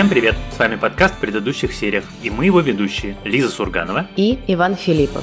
Всем привет! С вами подкаст в предыдущих сериях, и мы его ведущие Лиза Сурганова и Иван Филиппов.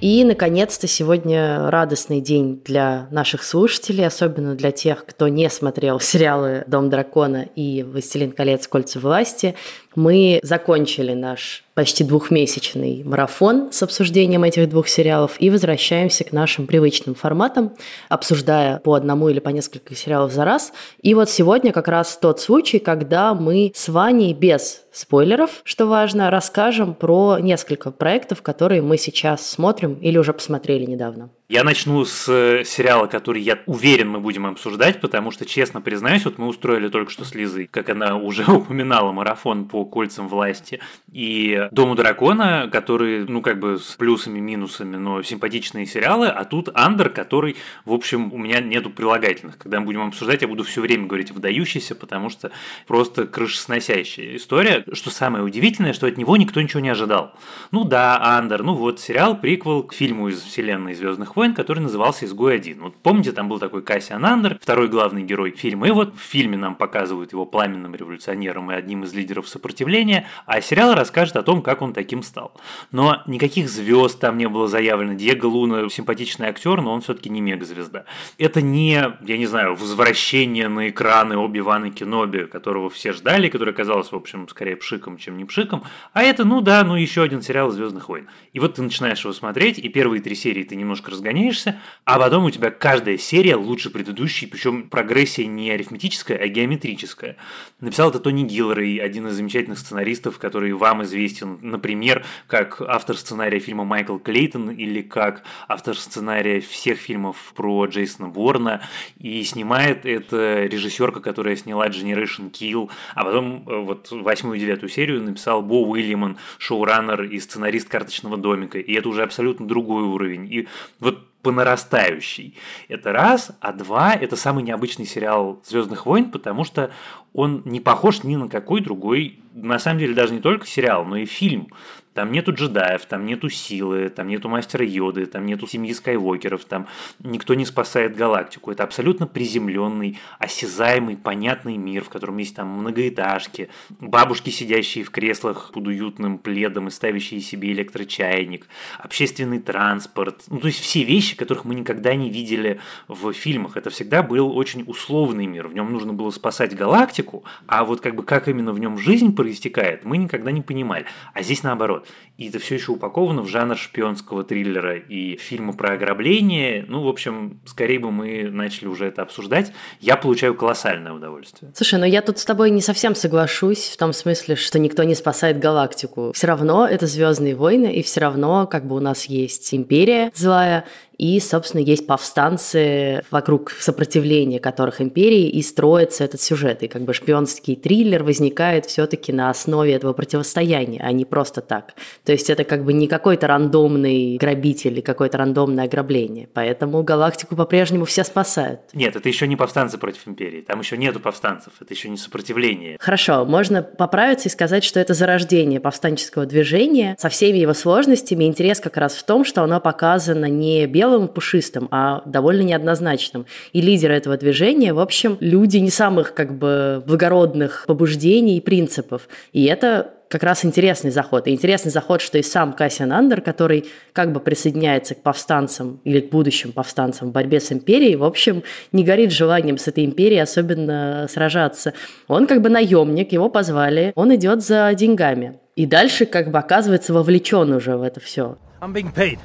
И, наконец-то, сегодня радостный день для наших слушателей, особенно для тех, кто не смотрел сериалы «Дом дракона» и «Властелин колец. Кольца власти». Мы закончили наш почти двухмесячный марафон с обсуждением этих двух сериалов и возвращаемся к нашим привычным форматам, обсуждая по одному или по несколько сериалов за раз. И вот сегодня как раз тот случай, когда мы с Ваней без спойлеров, что важно, расскажем про несколько проектов, которые мы сейчас смотрим или уже посмотрели недавно. Я начну с э, сериала, который я уверен мы будем обсуждать, потому что, честно признаюсь, вот мы устроили только что с Лизой, как она уже упоминала, марафон по кольцам власти и Дому дракона, который, ну, как бы с плюсами, минусами, но симпатичные сериалы, а тут Андер, который, в общем, у меня нету прилагательных. Когда мы будем обсуждать, я буду все время говорить выдающийся, потому что просто крышесносящая история. Что самое удивительное, что от него никто ничего не ожидал. Ну да, Андер, ну вот сериал, приквел к фильму из вселенной Звездных войн, который назывался «Изгой-1». Вот помните, там был такой Кассиан Андер, второй главный герой фильма, и вот в фильме нам показывают его пламенным революционером и одним из лидеров сопротивления, а сериал расскажет о том, как он таким стал. Но никаких звезд там не было заявлено. Диего Луна симпатичный актер, но он все-таки не мегазвезда. Это не, я не знаю, возвращение на экраны Оби-Вана Кеноби, которого все ждали, который оказался, в общем, скорее пшиком, чем не пшиком. А это, ну да, ну еще один сериал Звездных войн. И вот ты начинаешь его смотреть, и первые три серии ты немножко разгоняешься, а потом у тебя каждая серия лучше предыдущей, причем прогрессия не арифметическая, а геометрическая. Написал это Тони Гиллерей, один из замечательных сценаристов, который вам известен, например, как автор сценария фильма Майкл Клейтон или как автор сценария всех фильмов про Джейсона Борна. И снимает это режиссерка, которая сняла Generation Kill, а потом э, вот восьмую и девятую серию написал Бо Уильяман, шоураннер и сценарист «Карточного домика». И это уже абсолютно другой уровень. И вот по нарастающей. Это раз. А два, это самый необычный сериал Звездных войн, потому что он не похож ни на какой другой, на самом деле даже не только сериал, но и фильм. Там нету джедаев, там нету силы, там нету мастера Йоды, там нету семьи Скайуокеров, там никто не спасает галактику. Это абсолютно приземленный, осязаемый, понятный мир, в котором есть там многоэтажки, бабушки, сидящие в креслах под уютным пледом и ставящие себе электрочайник, общественный транспорт. Ну, то есть все вещи, которых мы никогда не видели в фильмах. Это всегда был очень условный мир. В нем нужно было спасать галактику, а вот как бы как именно в нем жизнь проистекает, мы никогда не понимали. А здесь наоборот. И это все еще упаковано в жанр шпионского триллера и фильма про ограбление. Ну, в общем, скорее бы мы начали уже это обсуждать. Я получаю колоссальное удовольствие. Слушай, ну я тут с тобой не совсем соглашусь в том смысле, что никто не спасает галактику. Все равно это Звездные войны, и все равно как бы у нас есть империя злая, и, собственно, есть повстанцы вокруг сопротивления которых империи, и строится этот сюжет. И как бы шпионский триллер возникает все-таки на основе этого противостояния, а не просто так. То есть это как бы не какой-то рандомный грабитель или какое-то рандомное ограбление. Поэтому галактику по-прежнему все спасают. Нет, это еще не повстанцы против империи. Там еще нету повстанцев. Это еще не сопротивление. Хорошо, можно поправиться и сказать, что это зарождение повстанческого движения со всеми его сложностями. Интерес как раз в том, что оно показано не белым белым пушистым, а довольно неоднозначным. И лидеры этого движения, в общем, люди не самых как бы благородных побуждений и принципов. И это как раз интересный заход. И интересный заход, что и сам Кассиан Андер, который как бы присоединяется к повстанцам или к будущим повстанцам в борьбе с империей, в общем, не горит желанием с этой империей особенно сражаться. Он как бы наемник, его позвали, он идет за деньгами. И дальше как бы оказывается вовлечен уже в это все. I'm being paid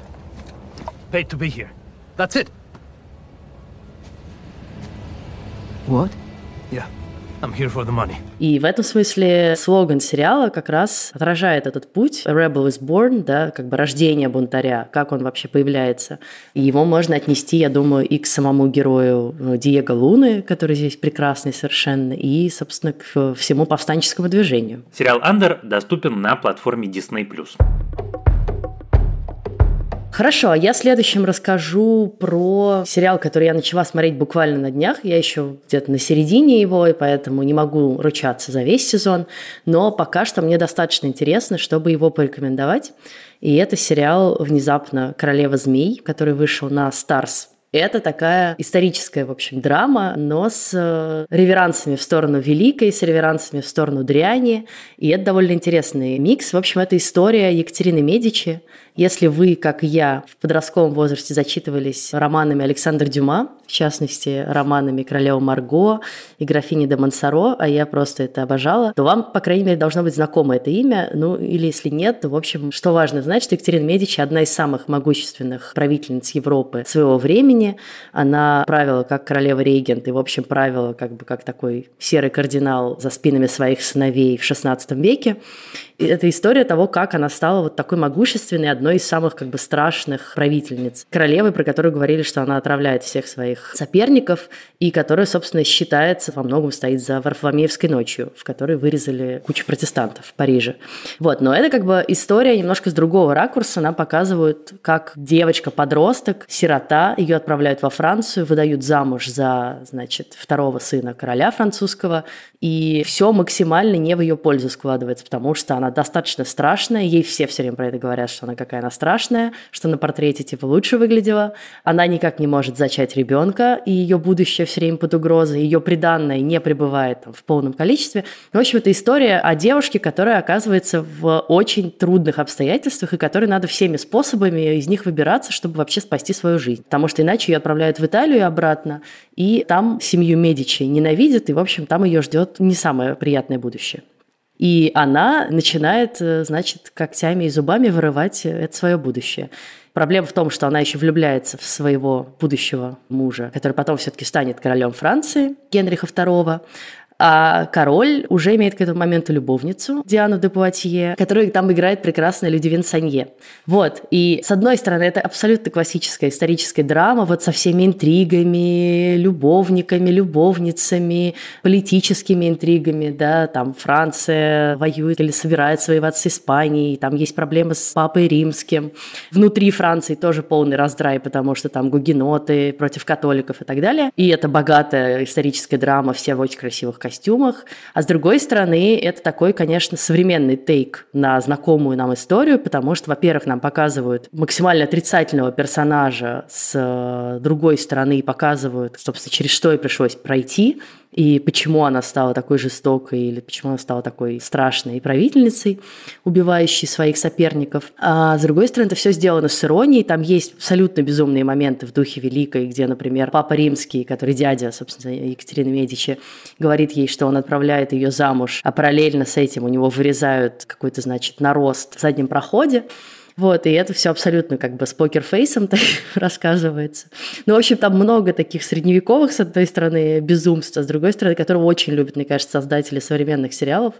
paid to be here. That's it. What? Yeah. I'm here for the money. И в этом смысле слоган сериала как раз отражает этот путь. Rebel is born, да, как бы рождение бунтаря, как он вообще появляется. И его можно отнести, я думаю, и к самому герою э, Диего Луны, который здесь прекрасный совершенно, и, собственно, к всему повстанческому движению. Сериал «Андер» доступен на платформе Disney+. Хорошо, а я следующим расскажу про сериал, который я начала смотреть буквально на днях. Я еще где-то на середине его, и поэтому не могу ручаться за весь сезон. Но пока что мне достаточно интересно, чтобы его порекомендовать. И это сериал внезапно «Королева змей», который вышел на Stars Это такая историческая, в общем, драма, но с э, реверансами в сторону великой, с реверансами в сторону дряни. И это довольно интересный микс. В общем, это история Екатерины Медичи, если вы, как я, в подростковом возрасте зачитывались романами Александра Дюма, в частности, романами «Королева Марго» и «Графини де Монсоро», а я просто это обожала, то вам, по крайней мере, должно быть знакомо это имя. Ну, или если нет, то, в общем, что важно знать, что Екатерина Медичи – одна из самых могущественных правительниц Европы своего времени. Она правила как королева-регент и, в общем, правила как бы как такой серый кардинал за спинами своих сыновей в XVI веке. Это история того, как она стала вот такой могущественной, одной из самых как бы страшных правительниц. Королевой, про которую говорили, что она отравляет всех своих соперников, и которая, собственно, считается, во многом стоит за Варфоломеевской ночью, в которой вырезали кучу протестантов в Париже. Вот, но это как бы история немножко с другого ракурса. Она показывает, как девочка-подросток, сирота, ее отправляют во Францию, выдают замуж за, значит, второго сына короля французского, и все максимально не в ее пользу складывается, потому что она достаточно страшная, ей все все время про это говорят, что она какая она страшная, что на портрете типа лучше выглядела, она никак не может зачать ребенка, и ее будущее все время под угрозой, ее приданное не пребывает там, в полном количестве. В общем, это история о девушке, которая оказывается в очень трудных обстоятельствах, и которой надо всеми способами из них выбираться, чтобы вообще спасти свою жизнь. Потому что иначе ее отправляют в Италию и обратно, и там семью Медичи ненавидят, и, в общем, там ее ждет не самое приятное будущее. И она начинает, э, значит, когтями и зубами вырывать это свое будущее. Проблема в том, что она еще влюбляется в своего будущего мужа, который потом все-таки станет королем Франции, Генриха II а король уже имеет к этому моменту любовницу, Диану де Пуатье, которую там играет прекрасная Людивин Санье. Вот, и с одной стороны, это абсолютно классическая историческая драма, вот со всеми интригами, любовниками, любовницами, политическими интригами, да, там Франция воюет или собирается воевать с Испанией, там есть проблемы с папой римским. Внутри Франции тоже полный раздрай, потому что там гугеноты против католиков и так далее. И это богатая историческая драма, все в очень красивых костюмах костюмах. А с другой стороны, это такой, конечно, современный тейк на знакомую нам историю, потому что, во-первых, нам показывают максимально отрицательного персонажа с другой стороны и показывают, собственно, через что ей пришлось пройти и почему она стала такой жестокой, или почему она стала такой страшной правительницей, убивающей своих соперников. А с другой стороны, это все сделано с иронией, там есть абсолютно безумные моменты в духе Великой, где, например, Папа Римский, который дядя, собственно, Екатерины Медичи, говорит ей, что он отправляет ее замуж, а параллельно с этим у него вырезают какой-то, значит, нарост в заднем проходе, вот, и это все абсолютно как бы с покерфейсом рассказывается. Ну, в общем, там много таких средневековых, с одной стороны, безумств, а с другой стороны, которого очень любят, мне кажется, создатели современных сериалов,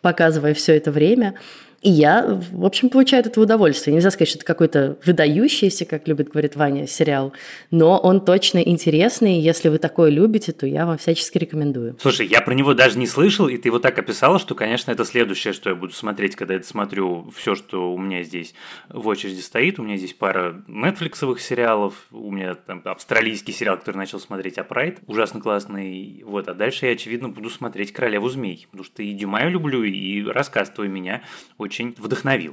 показывая все это время. И я, в общем, получаю этого удовольствие. Нельзя сказать, что это какой-то выдающийся, как любит говорить Ваня, сериал, но он точно интересный. Если вы такое любите, то я вам всячески рекомендую. Слушай, я про него даже не слышал, и ты его так описала, что, конечно, это следующее, что я буду смотреть, когда я смотрю все, что у меня здесь в очереди стоит. У меня здесь пара нетфликсовых сериалов, у меня там австралийский сериал, который начал смотреть Апрайт, ужасно классный. Вот, а дальше я, очевидно, буду смотреть Королеву змей, потому что и Дюма я люблю, и рассказ твой меня очень очень вдохновил.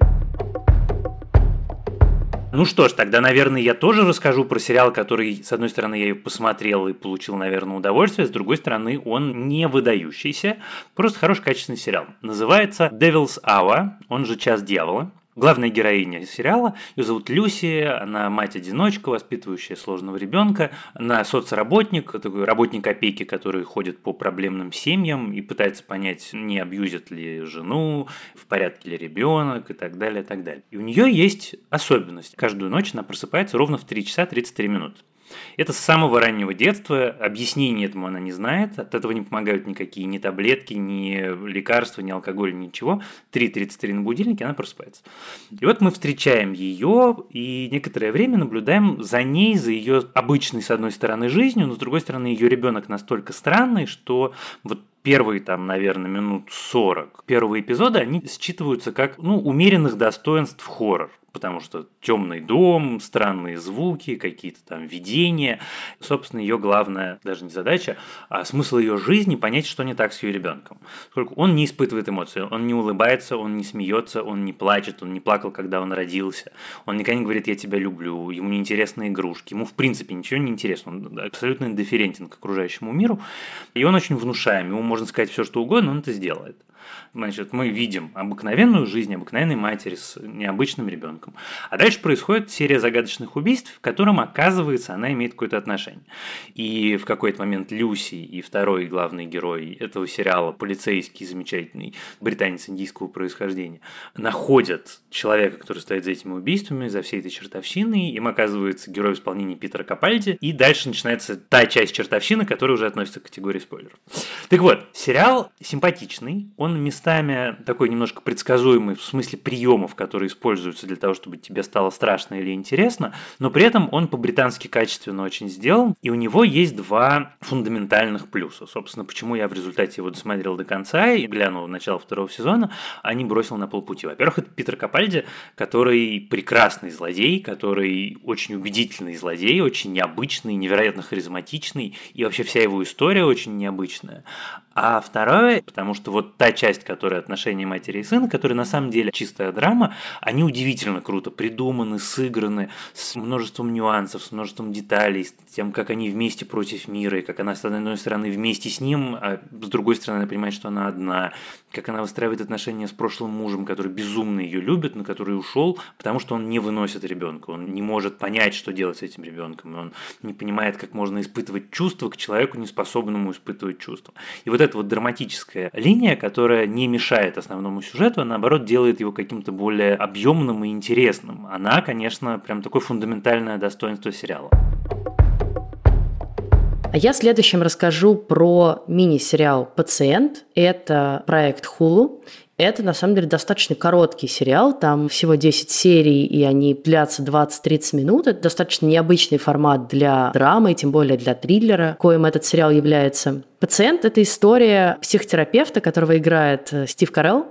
Ну что ж, тогда, наверное, я тоже расскажу про сериал, который, с одной стороны, я посмотрел и получил, наверное, удовольствие, с другой стороны, он не выдающийся, просто хороший, качественный сериал. Называется Devil's Hour, он же «Час дьявола». Главная героиня сериала, ее зовут Люси, она мать-одиночка, воспитывающая сложного ребенка, она соцработник, такой работник опеки, который ходит по проблемным семьям и пытается понять, не абьюзит ли жену, в порядке ли ребенок и так далее, и так далее. И у нее есть особенность. Каждую ночь она просыпается ровно в 3 часа 33 минуты. Это с самого раннего детства, объяснений этому она не знает, от этого не помогают никакие ни таблетки, ни лекарства, ни алкоголь, ничего. 3.33 на будильнике, она просыпается. И вот мы встречаем ее и некоторое время наблюдаем за ней, за ее обычной, с одной стороны, жизнью, но с другой стороны, ее ребенок настолько странный, что вот первые там, наверное, минут 40 первого эпизода, они считываются как, ну, умеренных достоинств хоррор потому что темный дом, странные звуки, какие-то там видения. Собственно, ее главная даже не задача, а смысл ее жизни понять, что не так с ее ребенком. Сколько он не испытывает эмоции, он не улыбается, он не смеется, он не плачет, он не плакал, когда он родился, он никогда не говорит «я тебя люблю», ему не интересны игрушки, ему в принципе ничего не интересно, он абсолютно индифферентен к окружающему миру, и он очень внушаем, ему можно сказать все, что угодно, он это сделает. Значит, мы видим обыкновенную жизнь обыкновенной матери с необычным ребенком. А дальше происходит серия загадочных убийств, в котором, оказывается, она имеет какое-то отношение. И в какой-то момент Люси и второй главный герой этого сериала, полицейский замечательный британец индийского происхождения, находят человека, который стоит за этими убийствами, за всей этой чертовщиной. Им оказывается герой в исполнении Питера Капальди. И дальше начинается та часть чертовщины, которая уже относится к категории спойлеров. Так вот, сериал симпатичный, он местами такой немножко предсказуемый в смысле приемов, которые используются для того, чтобы тебе стало страшно или интересно, но при этом он по-британски качественно очень сделан, и у него есть два фундаментальных плюса. Собственно, почему я в результате его досмотрел до конца и глянул в начало второго сезона, а не бросил на полпути. Во-первых, это Питер Капальди, который прекрасный злодей, который очень убедительный злодей, очень необычный, невероятно харизматичный, и вообще вся его история очень необычная. А второе, потому что вот та часть, которая отношения матери и сына, которая на самом деле чистая драма, они удивительно круто придуманы, сыграны, с множеством нюансов, с множеством деталей, с тем, как они вместе против мира, и как она с одной стороны вместе с ним, а с другой стороны она понимает, что она одна, как она выстраивает отношения с прошлым мужем, который безумно ее любит, но который ушел, потому что он не выносит ребенка, он не может понять, что делать с этим ребенком, он не понимает, как можно испытывать чувства к человеку, не способному испытывать чувства. И вот эта вот драматическая линия, которая не мешает основному сюжету, а наоборот делает его каким-то более объемным и интересным. Она, конечно, прям такое фундаментальное достоинство сериала. А я следующим расскажу про мини-сериал «Пациент». Это проект Hulu. Это, на самом деле, достаточно короткий сериал, там всего 10 серий, и они длятся 20-30 минут. Это достаточно необычный формат для драмы, тем более для триллера, коим этот сериал является. «Пациент» — это история психотерапевта, которого играет э, Стив Карелл.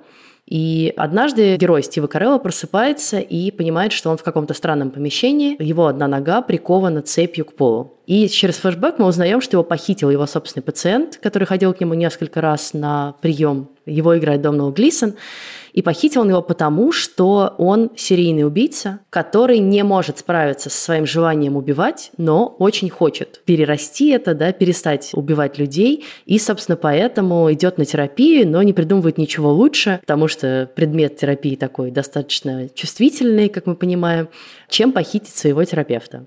И однажды герой Стива Карелла просыпается и понимает, что он в каком-то странном помещении, его одна нога прикована цепью к полу. И через флешбэк мы узнаем, что его похитил его собственный пациент, который ходил к нему несколько раз на прием. Его играет Домнал Глисон. И похитил он его потому, что он серийный убийца, который не может справиться со своим желанием убивать, но очень хочет перерасти это, да, перестать убивать людей. И, собственно, поэтому идет на терапию, но не придумывает ничего лучше, потому что предмет терапии такой достаточно чувствительный, как мы понимаем, чем похитить своего терапевта.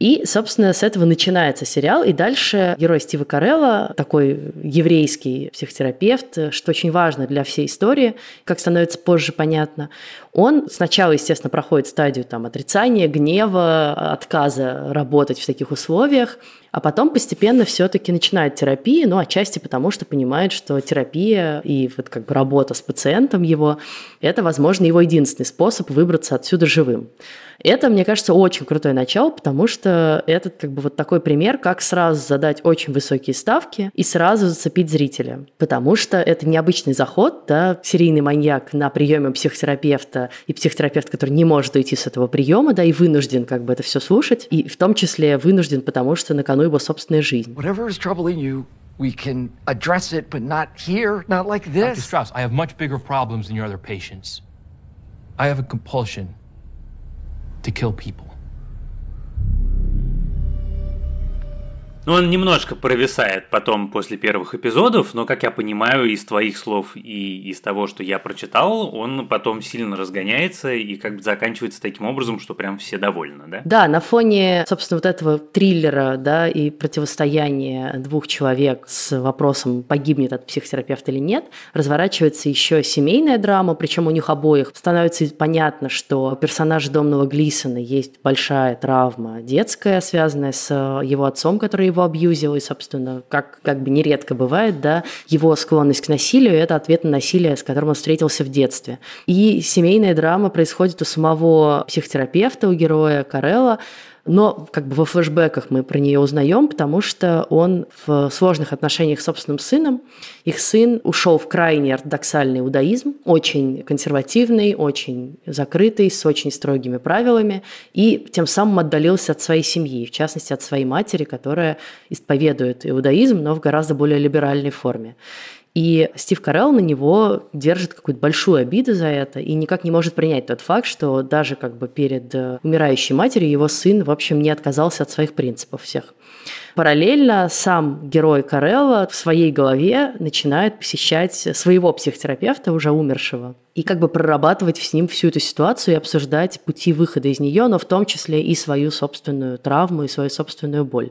И, собственно, с этого начинается сериал. И дальше герой Стива Карелла, такой еврейский психотерапевт, что очень важно для всей истории, как становится позже понятно, он сначала, естественно, проходит стадию там, отрицания, гнева, отказа работать в таких условиях, а потом постепенно все-таки начинает терапию, ну, отчасти потому, что понимает, что терапия и вот как бы работа с пациентом его – это, возможно, его единственный способ выбраться отсюда живым. Это, мне кажется, очень крутое начало, потому что это как бы вот такой пример, как сразу задать очень высокие ставки и сразу зацепить зрителя. Потому что это необычный заход, да, серийный маньяк на приеме психотерапевта и психотерапевт, который не может уйти с этого приема, да, и вынужден как бы это все слушать, и в том числе вынужден, потому что на кону его собственная жизнь. We can address it, but not here, not like this. Dr. Strauss, I have much bigger problems than your other patients. I have a compulsion to kill people. Ну, он немножко провисает потом после первых эпизодов, но, как я понимаю, из твоих слов и из того, что я прочитал, он потом сильно разгоняется и как бы заканчивается таким образом, что прям все довольны, да? Да, на фоне, собственно, вот этого триллера, да, и противостояния двух человек с вопросом, погибнет от психотерапевта или нет, разворачивается еще семейная драма, причем у них обоих становится понятно, что персонаж Домного Глисона есть большая травма детская, связанная с его отцом, который его абьюзил, и, собственно, как, как бы нередко бывает, да, его склонность к насилию – это ответ на насилие, с которым он встретился в детстве. И семейная драма происходит у самого психотерапевта, у героя Карелла, Но как бы во флешбеках мы про нее узнаем, потому что он в сложных отношениях с собственным сыном. Их сын ушел в крайне ортодоксальный иудаизм, очень консервативный, очень закрытый, с очень строгими правилами, и тем самым отдалился от своей семьи, в частности от своей матери, которая исповедует иудаизм, но в гораздо более либеральной форме. И Стив Карелл на него держит какую-то большую обиду за это и никак не может принять тот факт, что даже как бы перед э, умирающей матерью его сын, в общем, не отказался от своих принципов всех. Параллельно сам герой Карелла в своей голове начинает посещать своего психотерапевта, уже умершего, и как бы прорабатывать с ним всю эту ситуацию и обсуждать пути выхода из нее, но в том числе и свою собственную травму и свою собственную боль.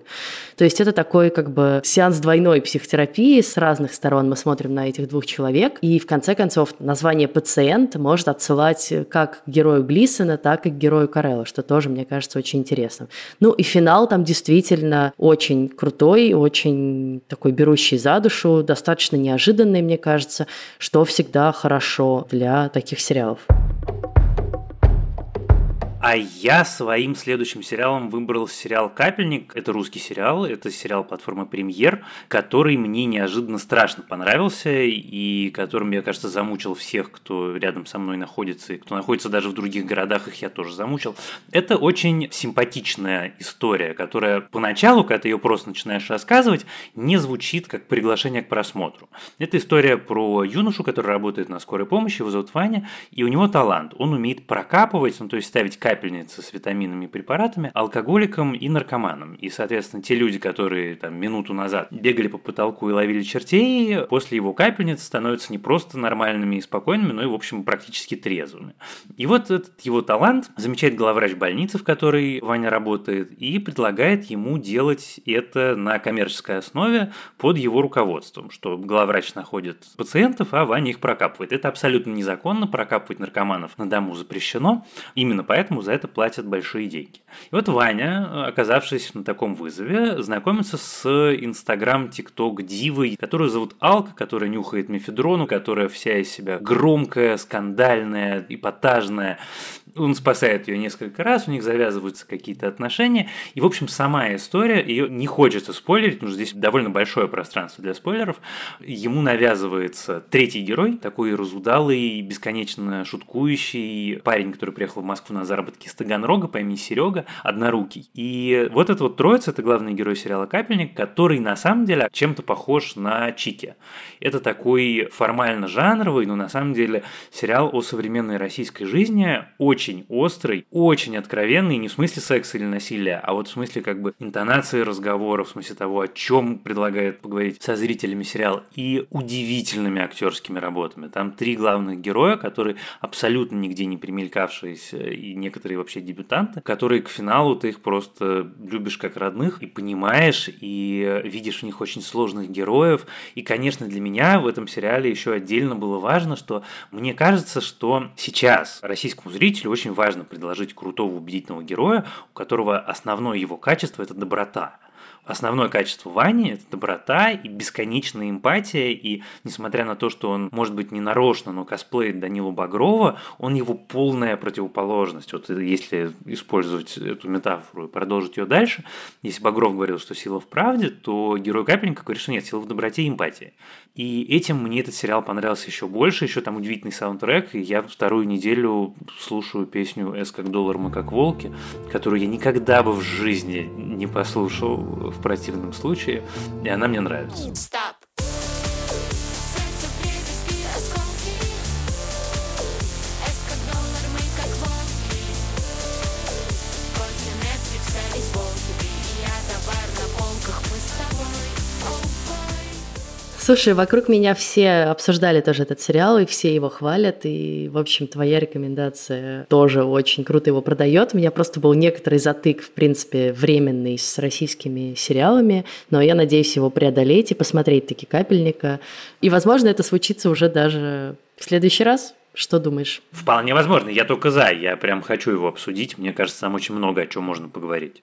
То есть это такой как бы сеанс двойной психотерапии. С разных сторон мы смотрим на этих двух человек. И в конце концов название «пациент» может отсылать как к герою Глисона, так и к герою Карелла, что тоже, мне кажется, очень интересно. Ну и финал там действительно очень крутой, очень такой берущий за душу, достаточно неожиданный, мне кажется, что всегда хорошо для таких сериалов. А я своим следующим сериалом выбрал сериал «Капельник». Это русский сериал, это сериал платформы «Премьер», который мне неожиданно страшно понравился и которым, мне кажется, замучил всех, кто рядом со мной находится и кто находится даже в других городах, их я тоже замучил. Это очень симпатичная история, которая поначалу, когда ты ее просто начинаешь рассказывать, не звучит как приглашение к просмотру. Это история про юношу, который работает на скорой помощи, его зовут Ваня, и у него талант. Он умеет прокапывать, ну то есть ставить капельницы с витаминами и препаратами алкоголикам и наркоманам. И, соответственно, те люди, которые там минуту назад бегали по потолку и ловили чертей, после его капельницы становятся не просто нормальными и спокойными, но и, в общем, практически трезвыми. И вот этот его талант замечает главврач больницы, в которой Ваня работает, и предлагает ему делать это на коммерческой основе под его руководством, что главврач находит пациентов, а Ваня их прокапывает. Это абсолютно незаконно, прокапывать наркоманов на дому запрещено. Именно поэтому ему за это платят большие деньги. И вот Ваня, оказавшись на таком вызове, знакомится с Инстаграм, ТикТок дивой, которую зовут Алка, которая нюхает мефедрону, которая вся из себя громкая, скандальная, эпатажная. Он спасает ее несколько раз, у них завязываются какие-то отношения. И, в общем, сама история, ее не хочется спойлерить, потому что здесь довольно большое пространство для спойлеров. Ему навязывается третий герой, такой разудалый, бесконечно шуткующий парень, который приехал в Москву на заработки из Таганрога по имени Серега, однорукий. И вот этот вот троица, это главный герой сериала «Капельник», который на самом деле чем-то похож на Чики. Это такой формально жанровый, но на самом деле сериал о современной российской жизни, очень острый, очень откровенный, не в смысле секса или насилия, а вот в смысле как бы интонации разговора, в смысле того, о чем предлагает поговорить со зрителями сериал, и удивительными актерскими работами. Там три главных героя, которые абсолютно нигде не примелькавшиеся и некоторые вообще дебютанты, которые к финалу ты их просто любишь как родных и понимаешь, и видишь в них очень сложных героев. И, конечно, для меня в этом сериале еще отдельно было важно, что мне кажется, что сейчас российскому зрителю очень важно предложить крутого убедительного героя, у которого основное его качество – это доброта основное качество Вани – это доброта и бесконечная эмпатия, и несмотря на то, что он, может быть, не нарочно, но косплеит Данилу Багрова, он его полная противоположность. Вот если использовать эту метафору и продолжить ее дальше, если Багров говорил, что сила в правде, то герой Капельника говорит, что нет, сила в доброте и эмпатии. И этим мне этот сериал понравился еще больше, еще там удивительный саундтрек, и я вторую неделю слушаю песню «С как доллар, мы как волки», которую я никогда бы в жизни не послушал в противном случае, и она мне нравится. Слушай, вокруг меня все обсуждали тоже этот сериал, и все его хвалят, и, в общем, твоя рекомендация тоже очень круто его продает. У меня просто был некоторый затык, в принципе, временный с российскими сериалами, но я надеюсь его преодолеть и посмотреть таки «Капельника». И, возможно, это случится уже даже в следующий раз. Что думаешь? Вполне возможно. Я только за. Я прям хочу его обсудить. Мне кажется, там очень много о чем можно поговорить.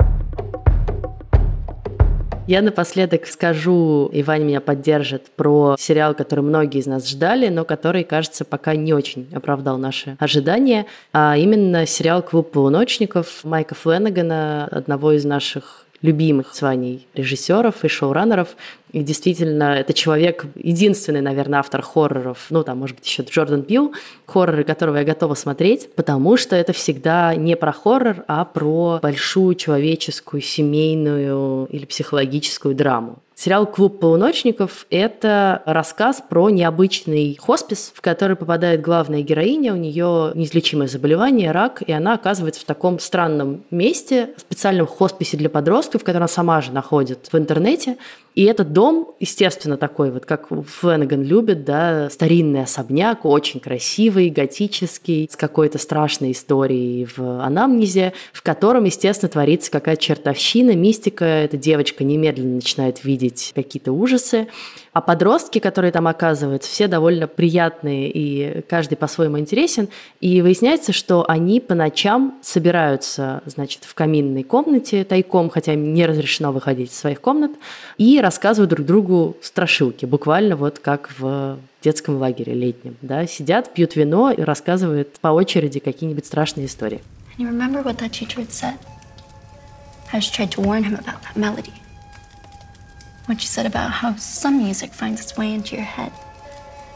Я напоследок скажу, и Ваня меня поддержит, про сериал, который многие из нас ждали, но который, кажется, пока не очень оправдал наши ожидания, а именно сериал «Клуб полуночников» Майка Фленнегана, одного из наших любимых званий режиссеров и шоураннеров. И действительно, это человек, единственный, наверное, автор хорроров, ну, там, может быть, еще Джордан Пил, хорроры которого я готова смотреть, потому что это всегда не про хоррор, а про большую человеческую, семейную или психологическую драму. Сериал «Клуб полуночников» — это рассказ про необычный хоспис, в который попадает главная героиня, у нее неизлечимое заболевание, рак, и она оказывается в таком странном месте, в специальном хосписе для подростков, который она сама же находит в интернете, и этот дом, естественно, такой вот, как Фленнеган любит, да, старинный особняк, очень красивый, готический, с какой-то страшной историей в анамнезе, в котором, естественно, творится какая-то чертовщина, мистика. Эта девочка немедленно начинает видеть какие-то ужасы. А подростки, которые там оказываются, все довольно приятные и каждый по-своему интересен. И выясняется, что они по ночам собираются, значит, в каминной комнате тайком, хотя им не разрешено выходить из своих комнат, и рассказывают друг другу страшилки, буквально вот как в детском лагере летнем. Да? Сидят, пьют вино и рассказывают по очереди какие-нибудь страшные истории. I just tried to warn him about that melody. What you said about how some music finds its way into your head.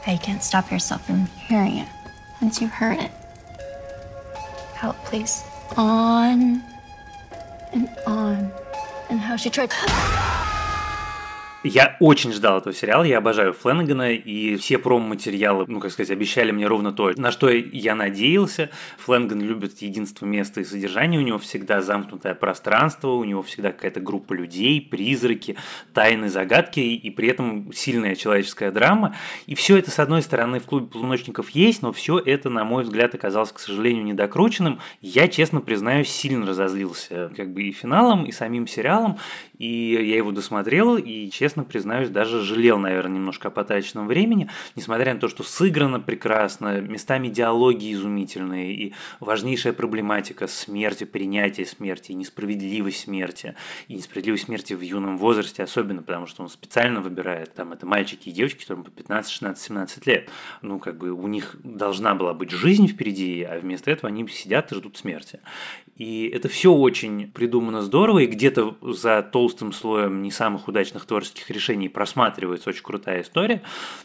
How you can't stop yourself from hearing it once you've heard it. How it plays on and on. And how she tried. Я очень ждал этого сериала, я обожаю Фленнегана, и все промо-материалы, ну, как сказать, обещали мне ровно то, на что я надеялся. Фленнеган любит единство места и содержания, у него всегда замкнутое пространство, у него всегда какая-то группа людей, призраки, тайны, загадки, и при этом сильная человеческая драма. И все это, с одной стороны, в клубе полуночников есть, но все это, на мой взгляд, оказалось, к сожалению, недокрученным. Я, честно признаюсь, сильно разозлился как бы и финалом, и самим сериалом, и я его досмотрел, и, честно признаюсь, даже жалел, наверное, немножко о потраченном времени, несмотря на то, что сыграно прекрасно, местами диалоги изумительные, и важнейшая проблематика смерти, принятия смерти, и несправедливость смерти, и несправедливость смерти в юном возрасте особенно, потому что он специально выбирает, там, это мальчики и девочки, которым по 15, 16, 17 лет. Ну, как бы у них должна была быть жизнь впереди, а вместо этого они сидят и ждут смерти. И это все очень придумано здорово, и где-то за толстым слоем не самых удачных творческих решений просматривается очень крутая история.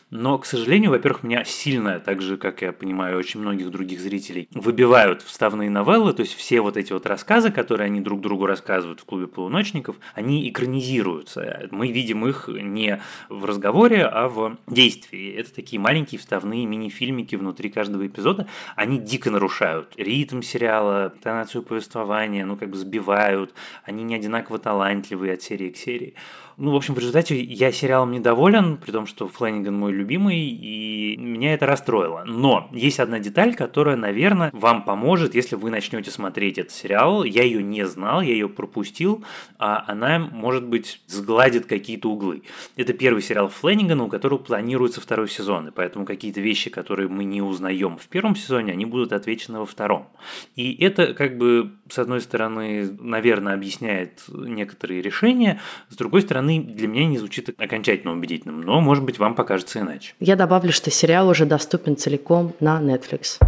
Но, к сожалению, во-первых, меня сильно, так же, как я понимаю, очень многих других зрителей, выбивают вставные новеллы, то есть все вот эти вот рассказы, которые они друг другу рассказывают в клубе полуночников, они экранизируются. Мы видим их не в разговоре, а в действии. Это такие маленькие вставные мини-фильмики внутри каждого эпизода. Они дико нарушают ритм сериала, тонацию повествования, повествования, ну, как бы сбивают, они не одинаково талантливые от серии к серии. Ну, в общем, в результате я сериалом недоволен, при том, что Флэниган мой любимый, и меня это расстроило. Но есть одна деталь, которая, наверное, вам поможет, если вы начнете смотреть этот сериал. Я ее не знал, я ее пропустил, а она, может быть, сгладит какие-то углы. Это первый сериал Флэнигана, у которого планируется второй сезон, и поэтому какие-то вещи, которые мы не узнаем в первом сезоне, они будут отвечены во втором. И это, как бы, с одной стороны, наверное, объясняет некоторые решения, с другой стороны, стороны, для меня не звучит окончательно убедительным, но, может быть, вам покажется иначе. Я добавлю, что сериал уже доступен целиком на Netflix.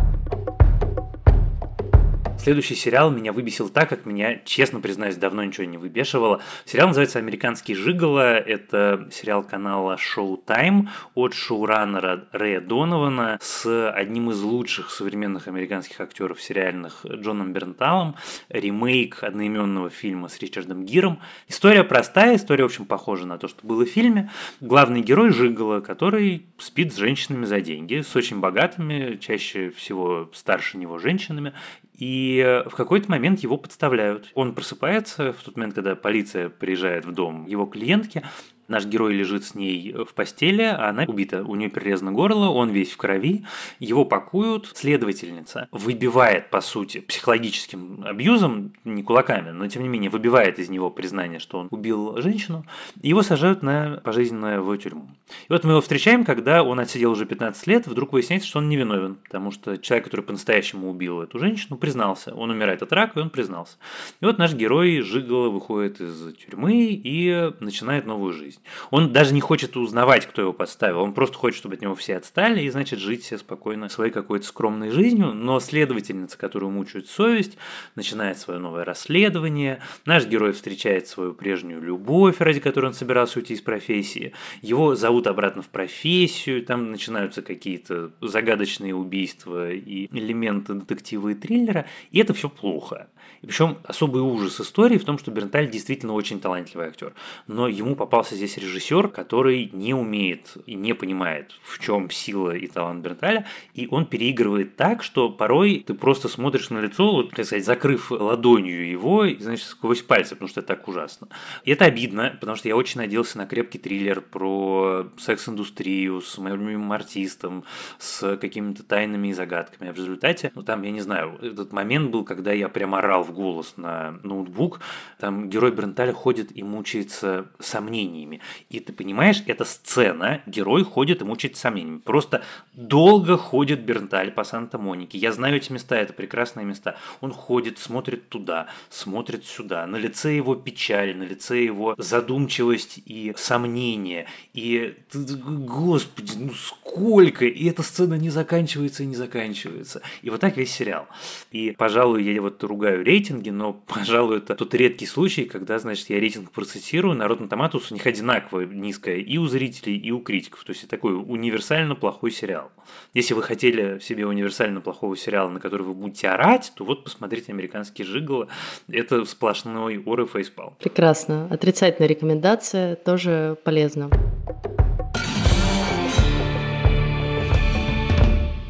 Следующий сериал меня выбесил так, как меня, честно признаюсь, давно ничего не выбешивало. Сериал называется «Американский жиголо». Это сериал канала Showtime от шоураннера Рэя Донована с одним из лучших современных американских актеров сериальных Джоном Бернталом. Ремейк одноименного фильма с Ричардом Гиром. История простая, история, в общем, похожа на то, что было в фильме. Главный герой жиголо, который спит с женщинами за деньги, с очень богатыми, чаще всего старше него женщинами, и в какой-то момент его подставляют. Он просыпается в тот момент, когда полиция приезжает в дом его клиентки, Наш герой лежит с ней в постели, а она убита. У нее перерезано горло, он весь в крови. Его пакуют. Следовательница выбивает, по сути, психологическим абьюзом, не кулаками, но тем не менее выбивает из него признание, что он убил женщину. И его сажают на пожизненное в тюрьму. И вот мы его встречаем, когда он отсидел уже 15 лет, вдруг выясняется, что он невиновен, потому что человек, который по-настоящему убил эту женщину, признался. Он умирает от рака, и он признался. И вот наш герой Жигало выходит из тюрьмы и начинает новую жизнь. Он даже не хочет узнавать, кто его подставил, он просто хочет, чтобы от него все отстали и, значит, жить себе спокойно своей какой-то скромной жизнью. Но следовательница, которую мучает совесть, начинает свое новое расследование. Наш герой встречает свою прежнюю любовь, ради которой он собирался уйти из профессии. Его зовут обратно в профессию, там начинаются какие-то загадочные убийства и элементы детектива и триллера, и это все плохо. И причем особый ужас истории в том, что Бернталь действительно очень талантливый актер. Но ему попался здесь режиссер, который не умеет и не понимает, в чем сила и талант Бернталя, и он переигрывает так, что порой ты просто смотришь на лицо, вот, так сказать, закрыв ладонью его, и, значит, сквозь пальцы, потому что это так ужасно. И это обидно, потому что я очень надеялся на крепкий триллер про секс-индустрию с моим любимым артистом, с какими-то тайнами и загадками. А в результате, ну там, я не знаю, этот момент был, когда я прям орал в голос на ноутбук, там герой Бренталя ходит и мучается сомнениями. И ты понимаешь, эта сцена, герой ходит и мучается сомнениями. Просто долго ходит Бернталь по Санта-Монике. Я знаю эти места, это прекрасные места. Он ходит, смотрит туда, смотрит сюда. На лице его печаль, на лице его задумчивость и сомнение. И, господи, ну сколько! И эта сцена не заканчивается и не заканчивается. И вот так весь сериал. И, пожалуй, я вот ругаю рейд рейтинге, но, пожалуй, это тот редкий случай, когда, значит, я рейтинг процитирую, на Rotten Tomatoes у них одинаково низкая и у зрителей, и у критиков. То есть, это такой универсально плохой сериал. Если вы хотели себе универсально плохого сериала, на который вы будете орать, то вот посмотрите «Американский жиголо». Это сплошной ор фейспал. Прекрасно. Отрицательная рекомендация тоже полезна.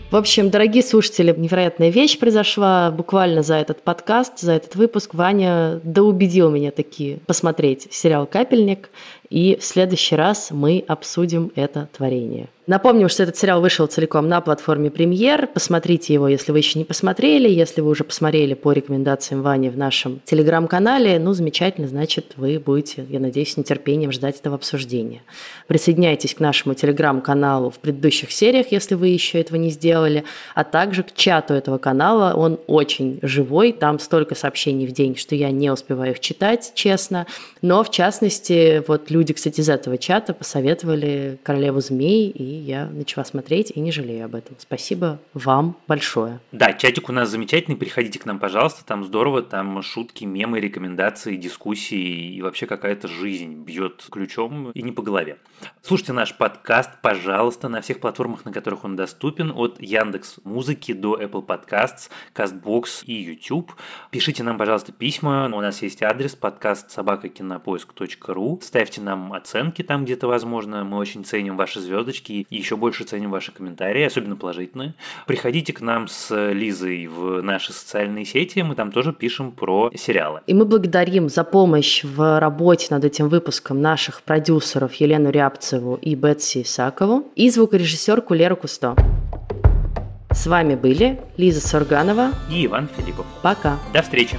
В общем, дорогие слушатели, невероятная вещь произошла буквально за этот подкаст, за этот выпуск. Ваня доубедил меня таки посмотреть сериал «Капельник», и в следующий раз мы обсудим это творение. Напомним, что этот сериал вышел целиком на платформе Премьер. Посмотрите его, если вы еще не посмотрели. Если вы уже посмотрели по рекомендациям Вани в нашем телеграм-канале, ну, замечательно, значит, вы будете, я надеюсь, с нетерпением ждать этого обсуждения. Присоединяйтесь к нашему телеграм-каналу в предыдущих сериях, если вы еще этого не сделали, а также к чату этого канала. Он очень живой, там столько сообщений в день, что я не успеваю их читать, честно. Но, в частности, вот люди, кстати, из этого чата посоветовали «Королеву змей», и я начала смотреть и не жалею об этом. Спасибо вам большое. Да, чатик у нас замечательный, приходите к нам, пожалуйста, там здорово, там шутки, мемы, рекомендации, дискуссии и вообще какая-то жизнь бьет ключом и не по голове. Слушайте наш подкаст, пожалуйста, на всех платформах, на которых он доступен, от Яндекс Музыки до Apple Podcasts, CastBox и YouTube. Пишите нам, пожалуйста, письма, у нас есть адрес подкаст собакакинопоиск.ру. Ставьте нам оценки там где-то возможно, мы очень ценим ваши звездочки и еще больше ценим ваши комментарии, особенно положительные. Приходите к нам с Лизой в наши социальные сети, мы там тоже пишем про сериалы. И мы благодарим за помощь в работе над этим выпуском наших продюсеров Елену Рябцеву и Бетси Исакову и звукорежиссерку Леру Кусто. С вами были Лиза Сурганова и Иван Филиппов. Пока. До встречи.